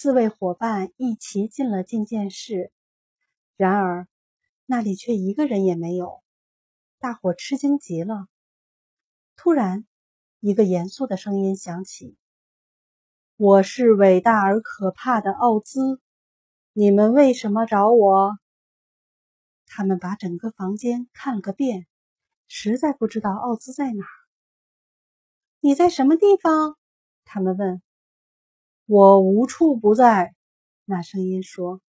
四位伙伴一齐进了觐见室，然而那里却一个人也没有。大伙吃惊极了。突然，一个严肃的声音响起：“我是伟大而可怕的奥兹，你们为什么找我？”他们把整个房间看了个遍，实在不知道奥兹在哪。你在什么地方？他们问。我无处不在，那声音说。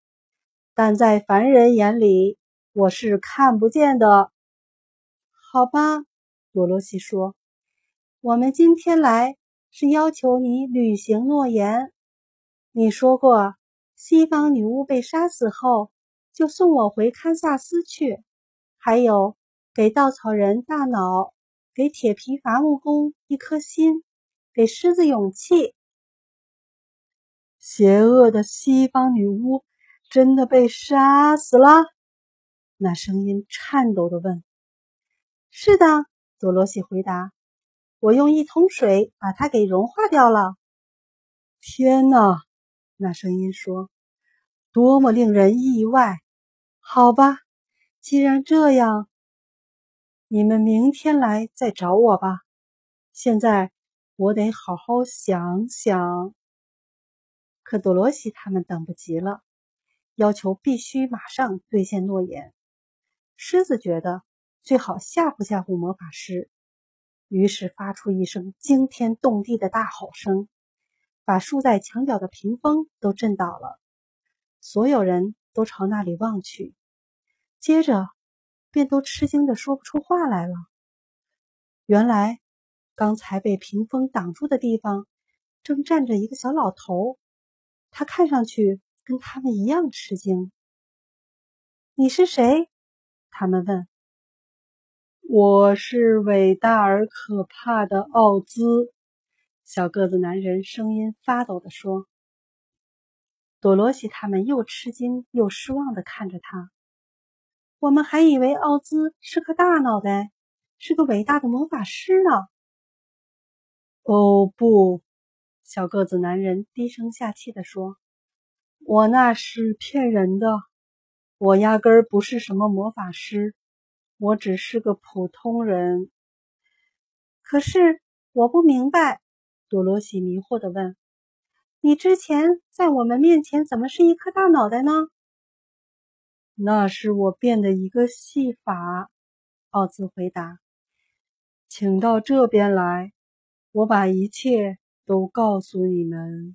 但在凡人眼里，我是看不见的。好吧，多罗西说。我们今天来是要求你履行诺言。你说过，西方女巫被杀死后。就送我回堪萨斯去，还有给稻草人大脑，给铁皮伐木工一颗心，给狮子勇气。邪恶的西方女巫真的被杀死了？那声音颤抖的问。是的，多罗西回答。我用一桶水把它给融化掉了。天哪！那声音说，多么令人意外。好吧，既然这样，你们明天来再找我吧。现在我得好好想想。可多罗西他们等不及了，要求必须马上兑现诺言。狮子觉得最好吓唬吓唬魔法师，于是发出一声惊天动地的大吼声，把竖在墙角的屏风都震倒了。所有人都朝那里望去。接着，便都吃惊的说不出话来了。原来，刚才被屏风挡住的地方，正站着一个小老头。他看上去跟他们一样吃惊。“你是谁？”他们问。“我是伟大而可怕的奥兹。”小个子男人声音发抖的说。多罗西他们又吃惊又失望的看着他。我们还以为奥兹是颗大脑袋，是个伟大的魔法师呢。哦不，小个子男人低声下气地说：“我那是骗人的，我压根儿不是什么魔法师，我只是个普通人。”可是我不明白，多罗西迷惑地问：“你之前在我们面前怎么是一颗大脑袋呢？”那是我变的一个戏法，奥兹回答。请到这边来，我把一切都告诉你们。